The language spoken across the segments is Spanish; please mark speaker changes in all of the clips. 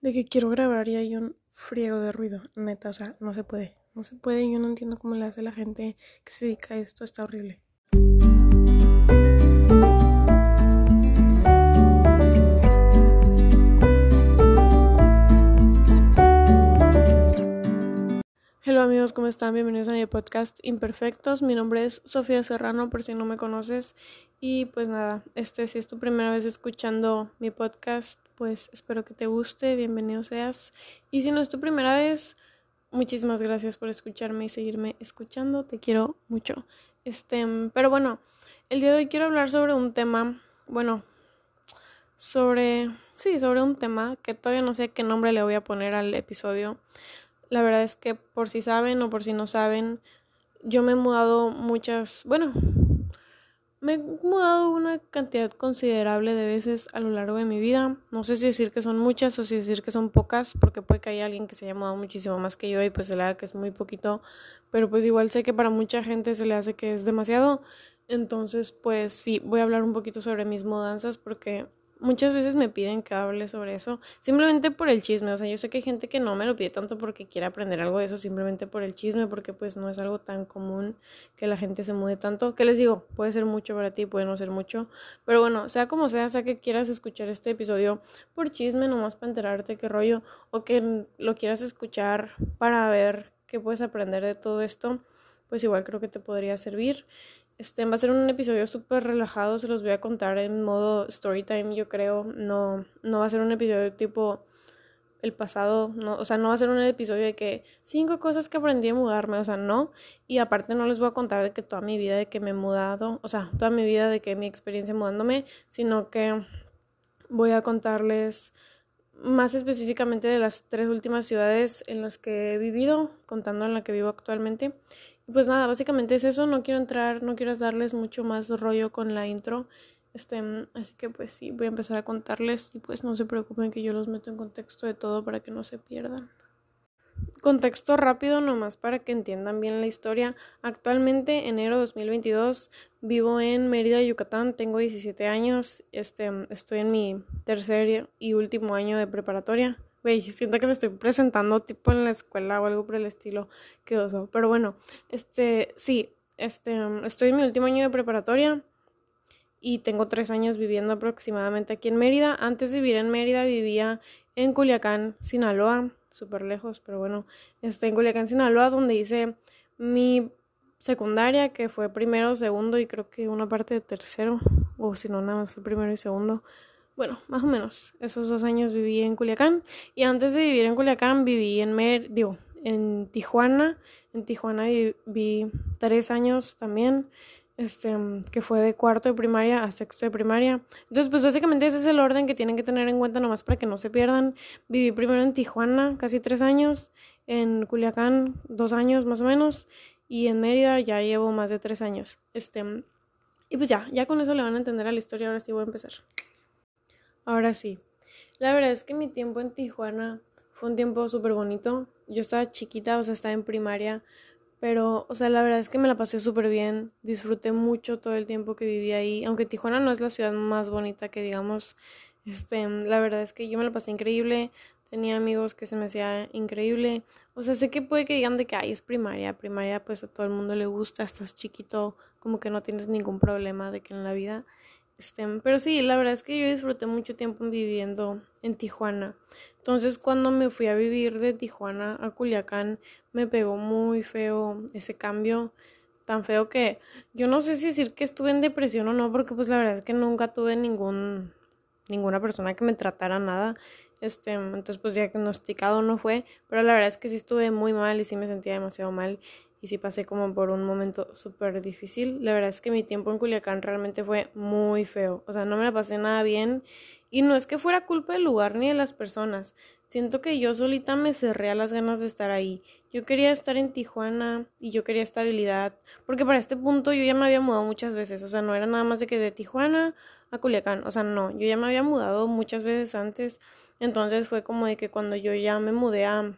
Speaker 1: de que quiero grabar y hay un friego de ruido, neta, o sea, no se puede, no se puede, yo no entiendo cómo le hace la gente que se dedica a esto, está horrible. Hola amigos, ¿cómo están? Bienvenidos a mi podcast Imperfectos. Mi nombre es Sofía Serrano, por si no me conoces. Y pues nada, este si es tu primera vez escuchando mi podcast, pues espero que te guste, bienvenido seas. Y si no es tu primera vez, muchísimas gracias por escucharme y seguirme escuchando, te quiero mucho. Este, pero bueno, el día de hoy quiero hablar sobre un tema, bueno, sobre, sí, sobre un tema que todavía no sé qué nombre le voy a poner al episodio. La verdad es que por si saben o por si no saben, yo me he mudado muchas, bueno, me he mudado una cantidad considerable de veces a lo largo de mi vida. No sé si decir que son muchas o si decir que son pocas, porque puede que haya alguien que se haya mudado muchísimo más que yo y pues se le haga que es muy poquito, pero pues igual sé que para mucha gente se le hace que es demasiado. Entonces, pues sí, voy a hablar un poquito sobre mis mudanzas porque muchas veces me piden que hable sobre eso, simplemente por el chisme. O sea, yo sé que hay gente que no me lo pide tanto porque quiere aprender algo de eso, simplemente por el chisme, porque pues no es algo tan común que la gente se mude tanto. ¿Qué les digo? Puede ser mucho para ti, puede no ser mucho. Pero bueno, sea como sea, sea que quieras escuchar este episodio por chisme, nomás para enterarte qué rollo, o que lo quieras escuchar para ver qué puedes aprender de todo esto, pues igual creo que te podría servir. Este va a ser un episodio súper relajado, se los voy a contar en modo story time, yo creo. No, no va a ser un episodio tipo el pasado, no, o sea, no va a ser un episodio de que cinco cosas que aprendí a mudarme, o sea, no. Y aparte no les voy a contar de que toda mi vida de que me he mudado, o sea, toda mi vida de que mi experiencia mudándome, sino que voy a contarles más específicamente de las tres últimas ciudades en las que he vivido, contando en la que vivo actualmente. Pues nada, básicamente es eso, no quiero entrar, no quiero darles mucho más rollo con la intro. Este, así que pues sí, voy a empezar a contarles y pues no se preocupen que yo los meto en contexto de todo para que no se pierdan. Contexto rápido nomás para que entiendan bien la historia. Actualmente, enero 2022, vivo en Mérida, Yucatán, tengo 17 años, este, estoy en mi tercer y último año de preparatoria. Güey, siento que me estoy presentando tipo en la escuela o algo por el estilo. Qué oso. Pero bueno, este, sí, este, estoy en mi último año de preparatoria y tengo tres años viviendo aproximadamente aquí en Mérida. Antes de vivir en Mérida vivía en Culiacán, Sinaloa, súper lejos, pero bueno, este, en Culiacán, Sinaloa, donde hice mi secundaria, que fue primero, segundo y creo que una parte de tercero, o si no, nada más fue primero y segundo bueno, más o menos, esos dos años viví en Culiacán y antes de vivir en Culiacán viví en Mer, digo, en Tijuana, en Tijuana viví tres años también, este, que fue de cuarto de primaria a sexto de primaria. Entonces, pues básicamente ese es el orden que tienen que tener en cuenta nomás para que no se pierdan. Viví primero en Tijuana casi tres años, en Culiacán dos años más o menos y en Mérida ya llevo más de tres años. Este, y pues ya, ya con eso le van a entender a la historia, ahora sí voy a empezar. Ahora sí, la verdad es que mi tiempo en Tijuana fue un tiempo súper bonito. Yo estaba chiquita, o sea, estaba en primaria, pero, o sea, la verdad es que me la pasé súper bien. Disfruté mucho todo el tiempo que viví ahí. Aunque Tijuana no es la ciudad más bonita que digamos, este, la verdad es que yo me la pasé increíble. Tenía amigos que se me hacía increíble. O sea, sé que puede que digan de que ahí es primaria. Primaria, pues a todo el mundo le gusta. Estás chiquito, como que no tienes ningún problema de que en la vida este, pero sí, la verdad es que yo disfruté mucho tiempo viviendo en Tijuana. Entonces, cuando me fui a vivir de Tijuana a Culiacán, me pegó muy feo ese cambio. Tan feo que yo no sé si decir que estuve en depresión o no, porque pues la verdad es que nunca tuve ningún ninguna persona que me tratara nada. Este, entonces pues diagnosticado no fue, pero la verdad es que sí estuve muy mal y sí me sentía demasiado mal y sí pasé como por un momento súper difícil. La verdad es que mi tiempo en Culiacán realmente fue muy feo, o sea, no me la pasé nada bien y no es que fuera culpa del lugar ni de las personas, siento que yo solita me cerré a las ganas de estar ahí. Yo quería estar en Tijuana y yo quería estabilidad, porque para este punto yo ya me había mudado muchas veces, o sea, no era nada más de que de Tijuana a Culiacán, o sea, no, yo ya me había mudado muchas veces antes, entonces fue como de que cuando yo ya me mudé a,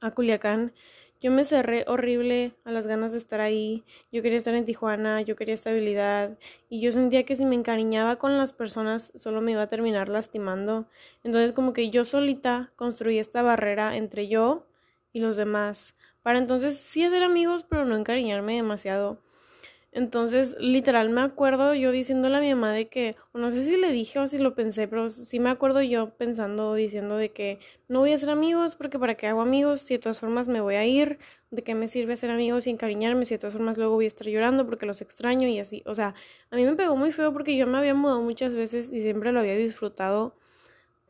Speaker 1: a Culiacán, yo me cerré horrible a las ganas de estar ahí. Yo quería estar en Tijuana, yo quería estabilidad y yo sentía que si me encariñaba con las personas solo me iba a terminar lastimando. Entonces como que yo solita construí esta barrera entre yo y los demás. Para entonces sí hacer amigos, pero no encariñarme demasiado. Entonces, literal, me acuerdo yo diciéndole a mi mamá de que, no sé si le dije o si lo pensé, pero sí me acuerdo yo pensando, diciendo de que no voy a ser amigos porque para qué hago amigos si de todas formas me voy a ir, de qué me sirve ser amigos y encariñarme si de todas formas luego voy a estar llorando porque los extraño y así. O sea, a mí me pegó muy feo porque yo me había mudado muchas veces y siempre lo había disfrutado,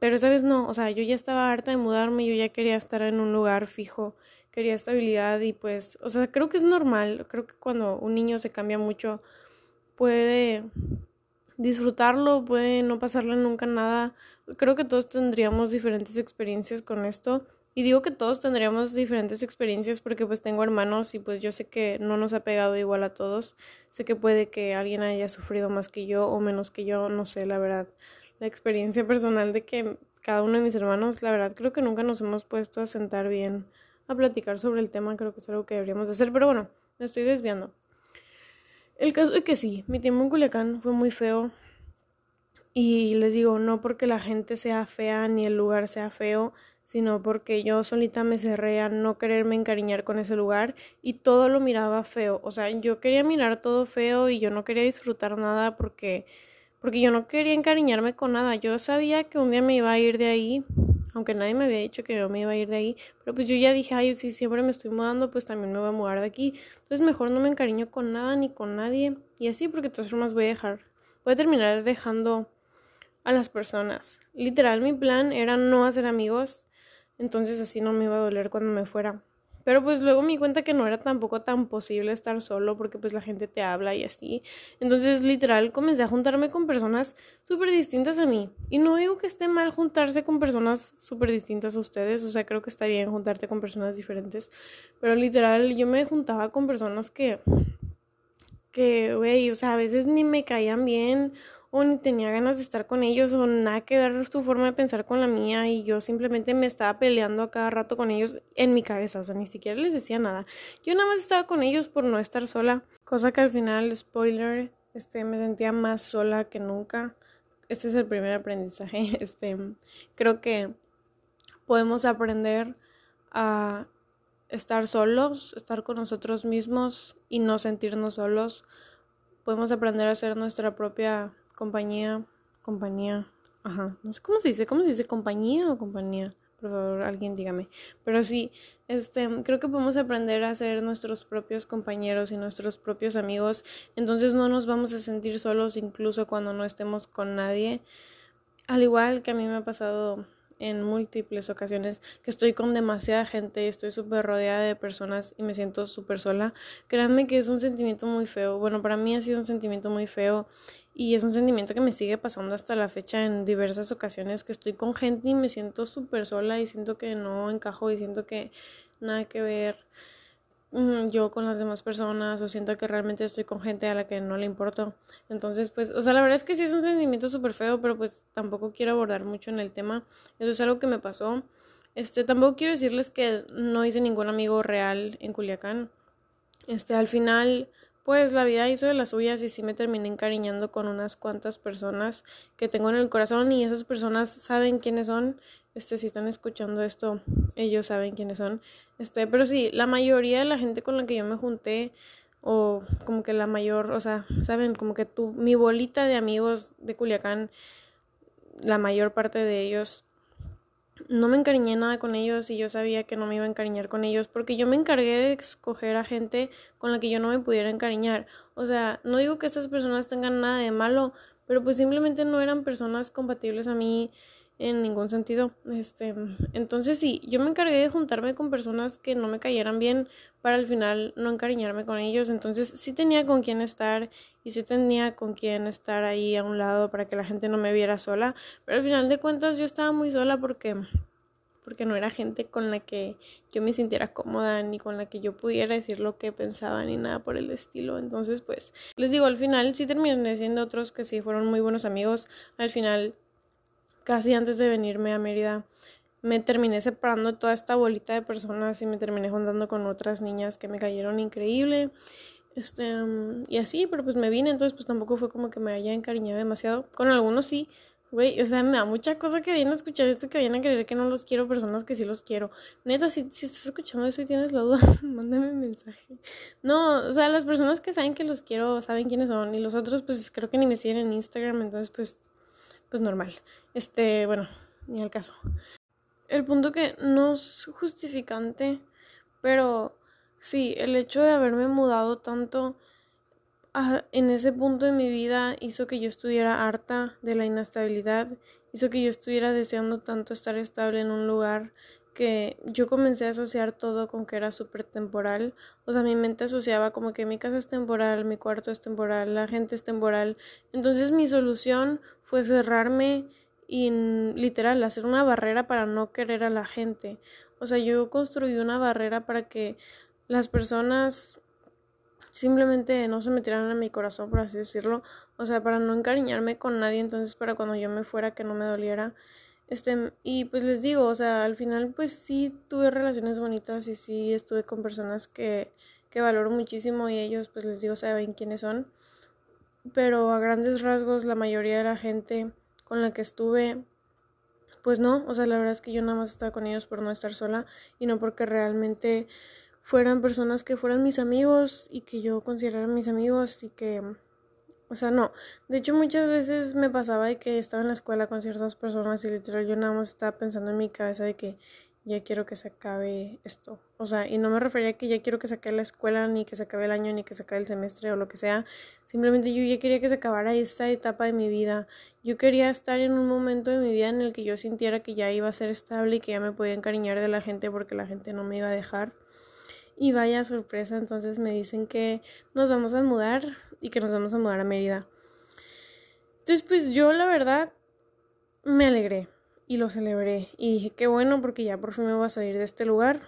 Speaker 1: pero esta vez no, o sea, yo ya estaba harta de mudarme, yo ya quería estar en un lugar fijo quería estabilidad y pues, o sea, creo que es normal, creo que cuando un niño se cambia mucho puede disfrutarlo, puede no pasarle nunca nada. Creo que todos tendríamos diferentes experiencias con esto. Y digo que todos tendríamos diferentes experiencias porque pues tengo hermanos y pues yo sé que no nos ha pegado igual a todos. Sé que puede que alguien haya sufrido más que yo o menos que yo, no sé, la verdad. La experiencia personal de que cada uno de mis hermanos, la verdad, creo que nunca nos hemos puesto a sentar bien a platicar sobre el tema, creo que es algo que deberíamos hacer, pero bueno, me estoy desviando. El caso es que sí, mi tiempo en Culiacán fue muy feo y les digo, no porque la gente sea fea ni el lugar sea feo, sino porque yo solita me cerré a no quererme encariñar con ese lugar y todo lo miraba feo, o sea, yo quería mirar todo feo y yo no quería disfrutar nada porque porque yo no quería encariñarme con nada, yo sabía que un día me iba a ir de ahí aunque nadie me había dicho que yo me iba a ir de ahí, pero pues yo ya dije, ay, si siempre me estoy mudando, pues también me voy a mudar de aquí. Entonces mejor no me encariño con nada ni con nadie y así porque de todas formas voy a dejar, voy a terminar dejando a las personas. Literal, mi plan era no hacer amigos, entonces así no me iba a doler cuando me fuera. Pero pues luego me di cuenta que no era tampoco tan posible estar solo porque pues la gente te habla y así. Entonces literal comencé a juntarme con personas súper distintas a mí. Y no digo que esté mal juntarse con personas súper distintas a ustedes. O sea, creo que está bien juntarte con personas diferentes. Pero literal yo me juntaba con personas que... Que, güey, o sea, a veces ni me caían bien o ni tenía ganas de estar con ellos o nada que ver su forma de pensar con la mía y yo simplemente me estaba peleando a cada rato con ellos en mi cabeza, o sea, ni siquiera les decía nada. Yo nada más estaba con ellos por no estar sola, cosa que al final, spoiler, este, me sentía más sola que nunca. Este es el primer aprendizaje. Este, creo que podemos aprender a estar solos, estar con nosotros mismos y no sentirnos solos. Podemos aprender a ser nuestra propia compañía, compañía, ajá, no sé cómo se dice, cómo se dice, compañía o compañía, por favor, alguien dígame. Pero sí, este, creo que podemos aprender a ser nuestros propios compañeros y nuestros propios amigos, entonces no nos vamos a sentir solos incluso cuando no estemos con nadie. Al igual que a mí me ha pasado en múltiples ocasiones que estoy con demasiada gente y estoy súper rodeada de personas y me siento súper sola. Créanme que es un sentimiento muy feo. Bueno, para mí ha sido un sentimiento muy feo y es un sentimiento que me sigue pasando hasta la fecha en diversas ocasiones que estoy con gente y me siento súper sola y siento que no encajo y siento que nada que ver yo con las demás personas o siento que realmente estoy con gente a la que no le importo. Entonces, pues, o sea, la verdad es que sí es un sentimiento súper feo, pero pues tampoco quiero abordar mucho en el tema. Eso es algo que me pasó. Este, tampoco quiero decirles que no hice ningún amigo real en Culiacán. Este, al final pues la vida hizo de las suyas y sí me terminé encariñando con unas cuantas personas que tengo en el corazón y esas personas saben quiénes son. Este, si están escuchando esto, ellos saben quiénes son. Este, pero sí, la mayoría de la gente con la que yo me junté, o como que la mayor, o sea, saben, como que tú, mi bolita de amigos de Culiacán, la mayor parte de ellos no me encariñé nada con ellos y yo sabía que no me iba a encariñar con ellos porque yo me encargué de escoger a gente con la que yo no me pudiera encariñar. O sea, no digo que estas personas tengan nada de malo, pero pues simplemente no eran personas compatibles a mí en ningún sentido. Este, entonces sí, yo me encargué de juntarme con personas que no me cayeran bien para al final no encariñarme con ellos. Entonces sí tenía con quién estar y sí tenía con quién estar ahí a un lado para que la gente no me viera sola. Pero al final de cuentas yo estaba muy sola porque porque no era gente con la que yo me sintiera cómoda ni con la que yo pudiera decir lo que pensaba ni nada por el estilo. Entonces, pues, les digo, al final sí terminé siendo otros que sí fueron muy buenos amigos. Al final casi antes de venirme a Mérida, me terminé separando toda esta bolita de personas y me terminé juntando con otras niñas que me cayeron increíble. Este, mm, y así, pero pues me vine, entonces pues tampoco fue como que me haya encariñado demasiado. Con algunos sí, güey, o sea, me da mucha cosa que vienen a escuchar esto, que vienen a creer que no los quiero, personas que sí los quiero. Neta, si, si estás escuchando eso y tienes la duda, mándame un mensaje. No, o sea, las personas que saben que los quiero saben quiénes son, y los otros pues creo que ni me siguen en Instagram, entonces pues, pues normal. Este, bueno, ni al caso. El punto que no es justificante, pero Sí, el hecho de haberme mudado tanto en ese punto de mi vida hizo que yo estuviera harta de la inestabilidad, hizo que yo estuviera deseando tanto estar estable en un lugar que yo comencé a asociar todo con que era súper temporal. O sea, mi mente asociaba como que mi casa es temporal, mi cuarto es temporal, la gente es temporal. Entonces mi solución fue cerrarme y literal hacer una barrera para no querer a la gente. O sea, yo construí una barrera para que las personas simplemente no se metieran en mi corazón, por así decirlo. O sea, para no encariñarme con nadie, entonces para cuando yo me fuera que no me doliera. Este, y pues les digo, o sea, al final pues sí tuve relaciones bonitas y sí estuve con personas que, que valoro muchísimo y ellos pues les digo saben quiénes son. Pero a grandes rasgos la mayoría de la gente con la que estuve pues no, o sea, la verdad es que yo nada más estaba con ellos por no estar sola y no porque realmente fueran personas que fueran mis amigos y que yo considerara mis amigos y que, o sea, no. De hecho, muchas veces me pasaba de que estaba en la escuela con ciertas personas y literal yo nada más estaba pensando en mi cabeza de que ya quiero que se acabe esto. O sea, y no me refería a que ya quiero que se acabe la escuela, ni que se acabe el año, ni que se acabe el semestre o lo que sea. Simplemente yo ya quería que se acabara esta etapa de mi vida. Yo quería estar en un momento de mi vida en el que yo sintiera que ya iba a ser estable y que ya me podía encariñar de la gente porque la gente no me iba a dejar. Y vaya sorpresa, entonces me dicen que nos vamos a mudar y que nos vamos a mudar a Mérida. Entonces, pues yo la verdad me alegré y lo celebré. Y dije, qué bueno, porque ya por fin me voy a salir de este lugar.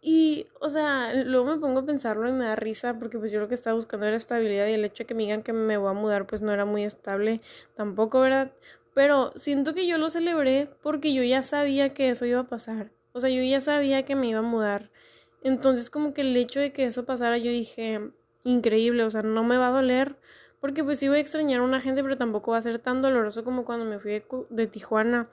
Speaker 1: Y, o sea, luego me pongo a pensarlo y me da risa porque pues yo lo que estaba buscando era estabilidad y el hecho de que me digan que me voy a mudar pues no era muy estable tampoco, ¿verdad? Pero siento que yo lo celebré porque yo ya sabía que eso iba a pasar. O sea, yo ya sabía que me iba a mudar. Entonces como que el hecho de que eso pasara yo dije, increíble, o sea, no me va a doler porque pues sí voy a extrañar a una gente, pero tampoco va a ser tan doloroso como cuando me fui de, Tijuana.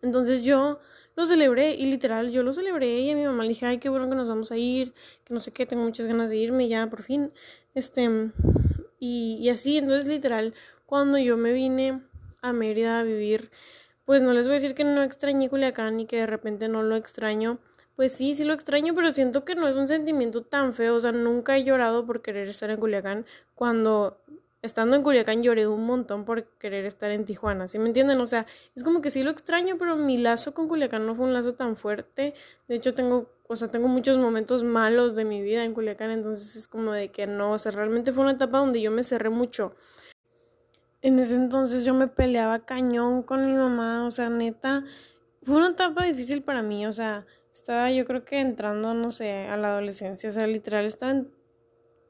Speaker 1: Entonces yo lo celebré y literal yo lo celebré y a mi mamá le dije, ay, qué bueno que nos vamos a ir, que no sé qué, tengo muchas ganas de irme ya por fin. Este, y, así, entonces literal, cuando yo me vine a Mérida a vivir, pues no les voy a decir que no extrañé Culiacán y que de repente no lo extraño pues sí, sí lo extraño, pero siento que no es un sentimiento tan feo. O sea, nunca he llorado por querer estar en Culiacán. Cuando estando en Culiacán lloré un montón por querer estar en Tijuana. ¿Sí me entienden? O sea, es como que sí lo extraño, pero mi lazo con Culiacán no fue un lazo tan fuerte. De hecho, tengo, o sea, tengo muchos momentos malos de mi vida en Culiacán. Entonces es como de que no, o sea, realmente fue una etapa donde yo me cerré mucho. En ese entonces yo me peleaba cañón con mi mamá. O sea, neta, fue una etapa difícil para mí. O sea, estaba yo creo que entrando, no sé, a la adolescencia, o sea, literal estaba,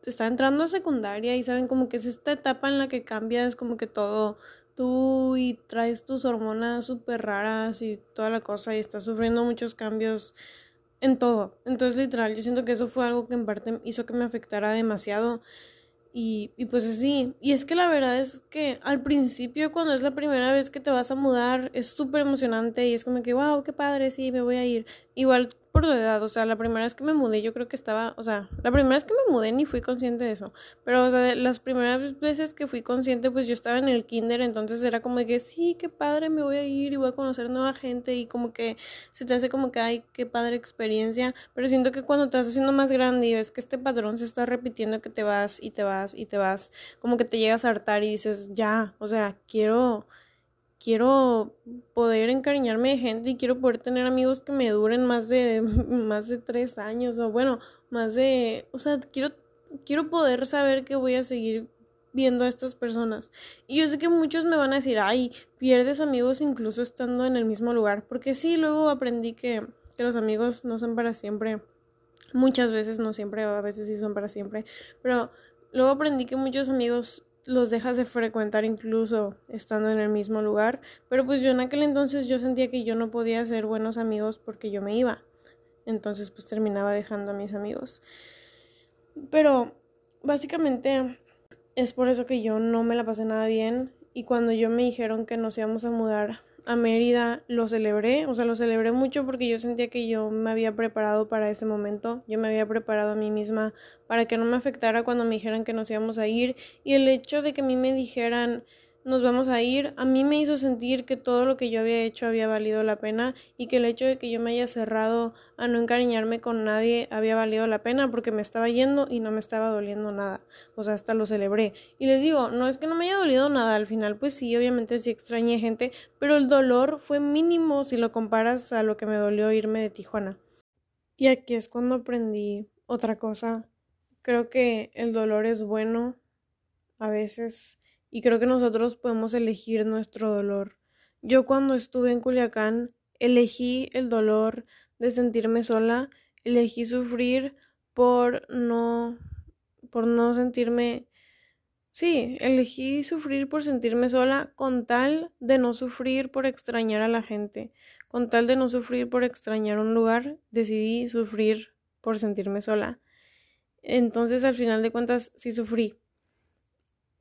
Speaker 1: estaba entrando a secundaria y saben como que es esta etapa en la que cambias como que todo tú y traes tus hormonas súper raras y toda la cosa y estás sufriendo muchos cambios en todo. Entonces, literal, yo siento que eso fue algo que en parte hizo que me afectara demasiado. Y, y pues así, y es que la verdad es que al principio cuando es la primera vez que te vas a mudar es súper emocionante y es como que, wow, qué padre, sí, me voy a ir. Igual por tu edad, o sea, la primera vez que me mudé yo creo que estaba, o sea, la primera vez que me mudé ni fui consciente de eso, pero o sea, las primeras veces que fui consciente pues yo estaba en el kinder, entonces era como que sí, qué padre, me voy a ir y voy a conocer nueva gente y como que se te hace como que ay, qué padre experiencia, pero siento que cuando te vas haciendo más grande y ves que este patrón se está repitiendo que te vas y te vas y te vas, como que te llegas a hartar y dices, ya, o sea, quiero quiero poder encariñarme de gente y quiero poder tener amigos que me duren más de más de tres años o bueno más de o sea quiero quiero poder saber que voy a seguir viendo a estas personas. Y yo sé que muchos me van a decir ay pierdes amigos incluso estando en el mismo lugar porque sí luego aprendí que, que los amigos no son para siempre. Muchas veces no siempre a veces sí son para siempre pero luego aprendí que muchos amigos los dejas de frecuentar incluso estando en el mismo lugar, pero pues yo en aquel entonces yo sentía que yo no podía ser buenos amigos porque yo me iba. Entonces pues terminaba dejando a mis amigos. Pero básicamente es por eso que yo no me la pasé nada bien y cuando yo me dijeron que nos íbamos a mudar a Mérida lo celebré, o sea, lo celebré mucho porque yo sentía que yo me había preparado para ese momento, yo me había preparado a mí misma para que no me afectara cuando me dijeran que nos íbamos a ir. Y el hecho de que a mí me dijeran nos vamos a ir, a mí me hizo sentir que todo lo que yo había hecho había valido la pena y que el hecho de que yo me haya cerrado a no encariñarme con nadie había valido la pena porque me estaba yendo y no me estaba doliendo nada. O sea, hasta lo celebré. Y les digo, no es que no me haya dolido nada, al final pues sí, obviamente sí extrañé gente, pero el dolor fue mínimo si lo comparas a lo que me dolió irme de Tijuana. Y aquí es cuando aprendí otra cosa. Creo que el dolor es bueno a veces y creo que nosotros podemos elegir nuestro dolor. Yo cuando estuve en Culiacán elegí el dolor de sentirme sola, elegí sufrir por no por no sentirme Sí, elegí sufrir por sentirme sola con tal de no sufrir por extrañar a la gente, con tal de no sufrir por extrañar un lugar, decidí sufrir por sentirme sola. Entonces, al final de cuentas, sí sufrí,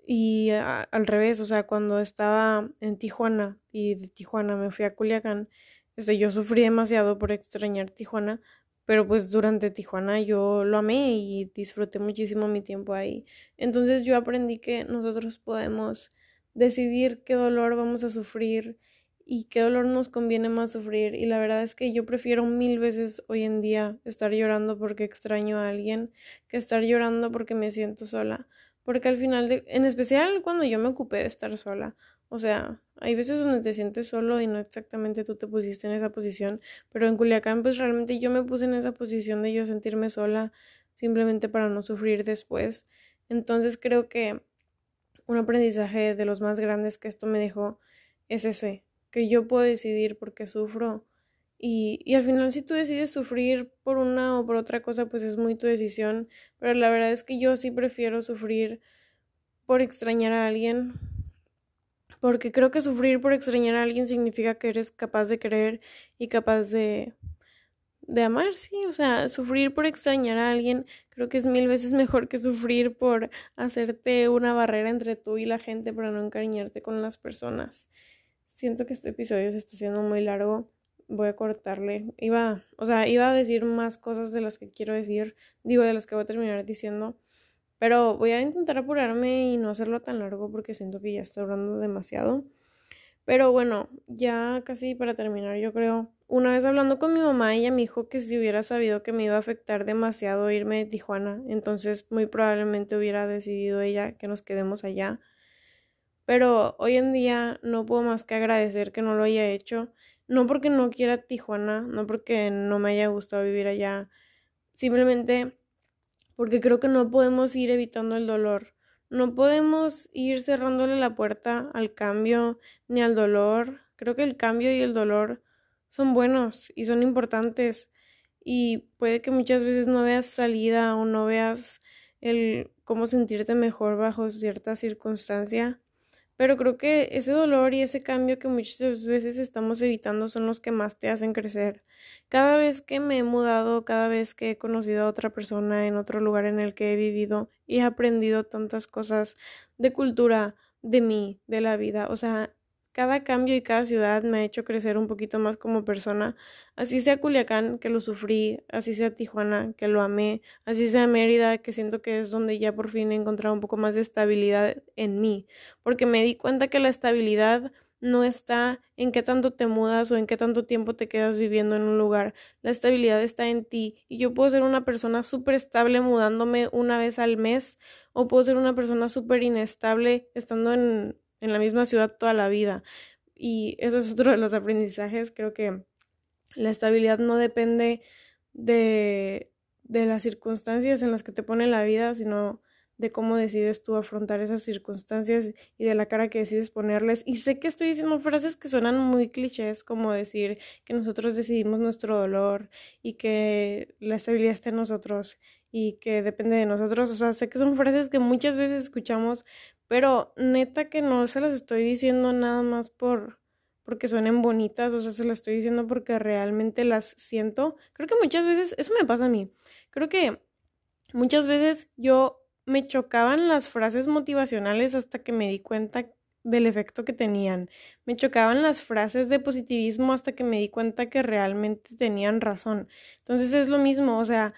Speaker 1: y al revés, o sea, cuando estaba en Tijuana y de Tijuana me fui a Culiacán, este, yo sufrí demasiado por extrañar Tijuana, pero pues durante Tijuana yo lo amé y disfruté muchísimo mi tiempo ahí. Entonces yo aprendí que nosotros podemos decidir qué dolor vamos a sufrir y qué dolor nos conviene más sufrir. Y la verdad es que yo prefiero mil veces hoy en día estar llorando porque extraño a alguien que estar llorando porque me siento sola porque al final, de, en especial cuando yo me ocupé de estar sola, o sea, hay veces donde te sientes solo y no exactamente tú te pusiste en esa posición, pero en Culiacán pues realmente yo me puse en esa posición de yo sentirme sola simplemente para no sufrir después. Entonces creo que un aprendizaje de los más grandes que esto me dejó es ese, que yo puedo decidir por qué sufro y, al final si tú decides sufrir por una o por otra cosa, pues es muy tu decisión. Pero la verdad es que yo sí prefiero sufrir por extrañar a alguien. Porque creo que sufrir por extrañar a alguien significa que eres capaz de querer y capaz de, de amar, sí. O sea, sufrir por extrañar a alguien creo que es mil veces mejor que sufrir por hacerte una barrera entre tú y la gente para no encariñarte con las personas. Siento que este episodio se está haciendo muy largo voy a cortarle. Iba, o sea, iba a decir más cosas de las que quiero decir, digo, de las que voy a terminar diciendo, pero voy a intentar apurarme y no hacerlo tan largo porque siento que ya estoy hablando demasiado. Pero bueno, ya casi para terminar, yo creo, una vez hablando con mi mamá, ella me dijo que si hubiera sabido que me iba a afectar demasiado irme de Tijuana, entonces muy probablemente hubiera decidido ella que nos quedemos allá. Pero hoy en día no puedo más que agradecer que no lo haya hecho no porque no quiera Tijuana, no porque no me haya gustado vivir allá, simplemente porque creo que no podemos ir evitando el dolor. No podemos ir cerrándole la puerta al cambio ni al dolor. Creo que el cambio y el dolor son buenos y son importantes y puede que muchas veces no veas salida o no veas el cómo sentirte mejor bajo cierta circunstancia, pero creo que ese dolor y ese cambio que muchas veces estamos evitando son los que más te hacen crecer. Cada vez que me he mudado, cada vez que he conocido a otra persona en otro lugar en el que he vivido y he aprendido tantas cosas de cultura, de mí, de la vida, o sea, cada cambio y cada ciudad me ha hecho crecer un poquito más como persona. Así sea Culiacán, que lo sufrí, así sea Tijuana, que lo amé, así sea Mérida, que siento que es donde ya por fin he encontrado un poco más de estabilidad en mí. Porque me di cuenta que la estabilidad no está en qué tanto te mudas o en qué tanto tiempo te quedas viviendo en un lugar. La estabilidad está en ti. Y yo puedo ser una persona súper estable mudándome una vez al mes o puedo ser una persona súper inestable estando en en la misma ciudad toda la vida. Y eso es otro de los aprendizajes. Creo que la estabilidad no depende de, de las circunstancias en las que te pone la vida, sino de cómo decides tú afrontar esas circunstancias y de la cara que decides ponerles. Y sé que estoy diciendo frases que suenan muy clichés, como decir que nosotros decidimos nuestro dolor y que la estabilidad está en nosotros. Y que depende de nosotros. O sea, sé que son frases que muchas veces escuchamos, pero neta que no se las estoy diciendo nada más por porque suenen bonitas, o sea, se las estoy diciendo porque realmente las siento. Creo que muchas veces, eso me pasa a mí. Creo que muchas veces yo me chocaban las frases motivacionales hasta que me di cuenta del efecto que tenían. Me chocaban las frases de positivismo hasta que me di cuenta que realmente tenían razón. Entonces es lo mismo, o sea,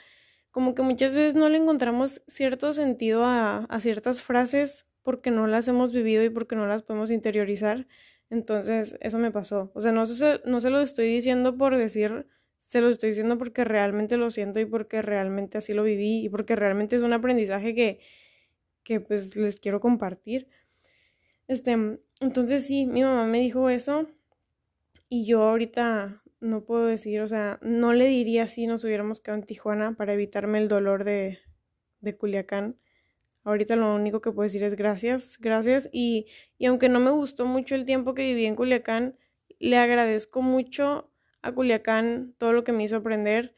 Speaker 1: como que muchas veces no le encontramos cierto sentido a, a ciertas frases porque no las hemos vivido y porque no las podemos interiorizar. Entonces, eso me pasó. O sea, no se, no se lo estoy diciendo por decir, se lo estoy diciendo porque realmente lo siento y porque realmente así lo viví y porque realmente es un aprendizaje que, que pues les quiero compartir. Este, entonces sí, mi mamá me dijo eso y yo ahorita no puedo decir, o sea, no le diría si nos hubiéramos quedado en Tijuana para evitarme el dolor de, de Culiacán. Ahorita lo único que puedo decir es gracias, gracias. Y, y aunque no me gustó mucho el tiempo que viví en Culiacán, le agradezco mucho a Culiacán todo lo que me hizo aprender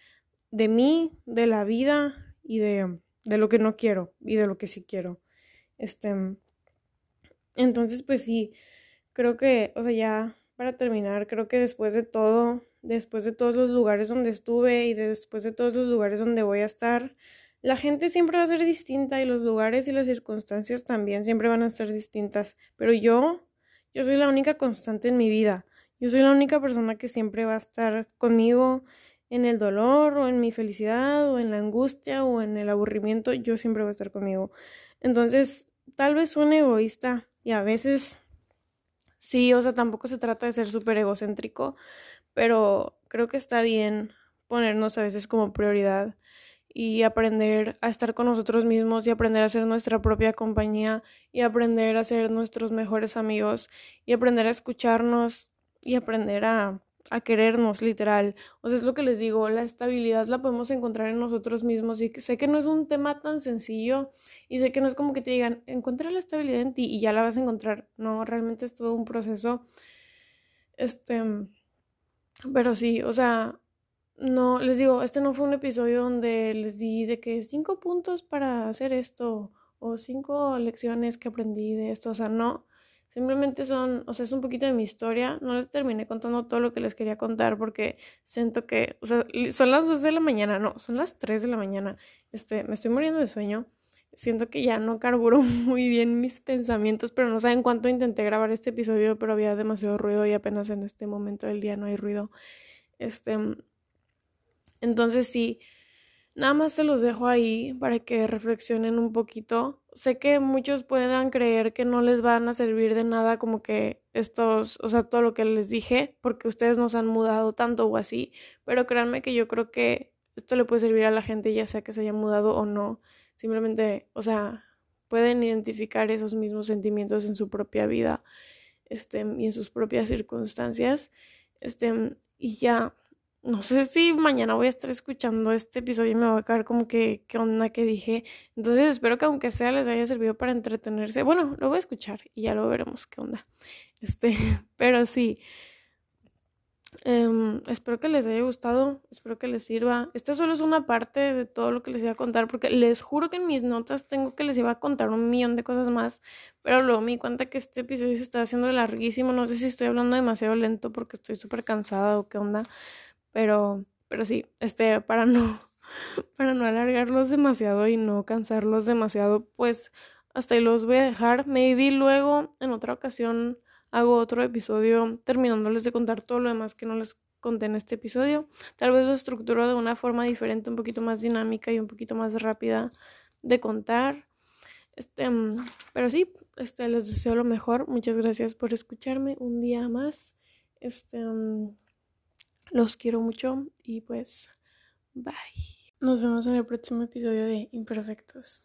Speaker 1: de mí, de la vida y de, de lo que no quiero y de lo que sí quiero. Este, entonces, pues sí, creo que, o sea, ya para terminar, creo que después de todo, después de todos los lugares donde estuve y después de todos los lugares donde voy a estar, la gente siempre va a ser distinta y los lugares y las circunstancias también siempre van a ser distintas. Pero yo, yo soy la única constante en mi vida. Yo soy la única persona que siempre va a estar conmigo en el dolor o en mi felicidad o en la angustia o en el aburrimiento. Yo siempre voy a estar conmigo. Entonces, tal vez suene egoísta y a veces sí, o sea, tampoco se trata de ser súper egocéntrico, pero creo que está bien ponernos a veces como prioridad y aprender a estar con nosotros mismos y aprender a ser nuestra propia compañía y aprender a ser nuestros mejores amigos y aprender a escucharnos y aprender a, a querernos literal. O sea, es lo que les digo, la estabilidad la podemos encontrar en nosotros mismos y sé que no es un tema tan sencillo y sé que no es como que te digan, encuentra la estabilidad en ti y ya la vas a encontrar. No, realmente es todo un proceso. Este, pero sí, o sea, no, les digo, este no fue un episodio donde les di de que cinco puntos para hacer esto o cinco lecciones que aprendí de esto, o sea, no. Simplemente son, o sea, es un poquito de mi historia. No les terminé contando todo lo que les quería contar porque siento que, o sea, son las 2 de la mañana, no, son las 3 de la mañana. Este, me estoy muriendo de sueño. Siento que ya no carburo muy bien mis pensamientos, pero no saben cuánto intenté grabar este episodio, pero había demasiado ruido y apenas en este momento del día no hay ruido. Este, entonces sí, nada más se los dejo ahí para que reflexionen un poquito. Sé que muchos puedan creer que no les van a servir de nada como que estos, o sea, todo lo que les dije, porque ustedes nos han mudado tanto o así, pero créanme que yo creo que esto le puede servir a la gente ya sea que se haya mudado o no. Simplemente, o sea, pueden identificar esos mismos sentimientos en su propia vida este, y en sus propias circunstancias. Este, y ya, no sé si mañana voy a estar escuchando este episodio y me va a caer como que qué onda que dije. Entonces espero que aunque sea les haya servido para entretenerse. Bueno, lo voy a escuchar y ya lo veremos qué onda. Este, pero sí. Em, espero que les haya gustado, espero que les sirva. Esta solo es una parte de todo lo que les iba a contar, porque les juro que en mis notas tengo que les iba a contar un millón de cosas más, pero luego me di cuenta que este episodio se está haciendo larguísimo. No sé si estoy hablando demasiado lento porque estoy súper cansada o qué onda. Pero, pero sí, este, para no, para no alargarlos demasiado y no cansarlos demasiado, pues hasta ahí los voy a dejar. Maybe luego, en otra ocasión, hago otro episodio terminándoles de contar todo lo demás que no les conté en este episodio. Tal vez lo estructuro de una forma diferente, un poquito más dinámica y un poquito más rápida de contar. Este, pero sí, este, les deseo lo mejor. Muchas gracias por escucharme un día más. Este, los quiero mucho y pues bye. Nos vemos en el próximo episodio de Imperfectos.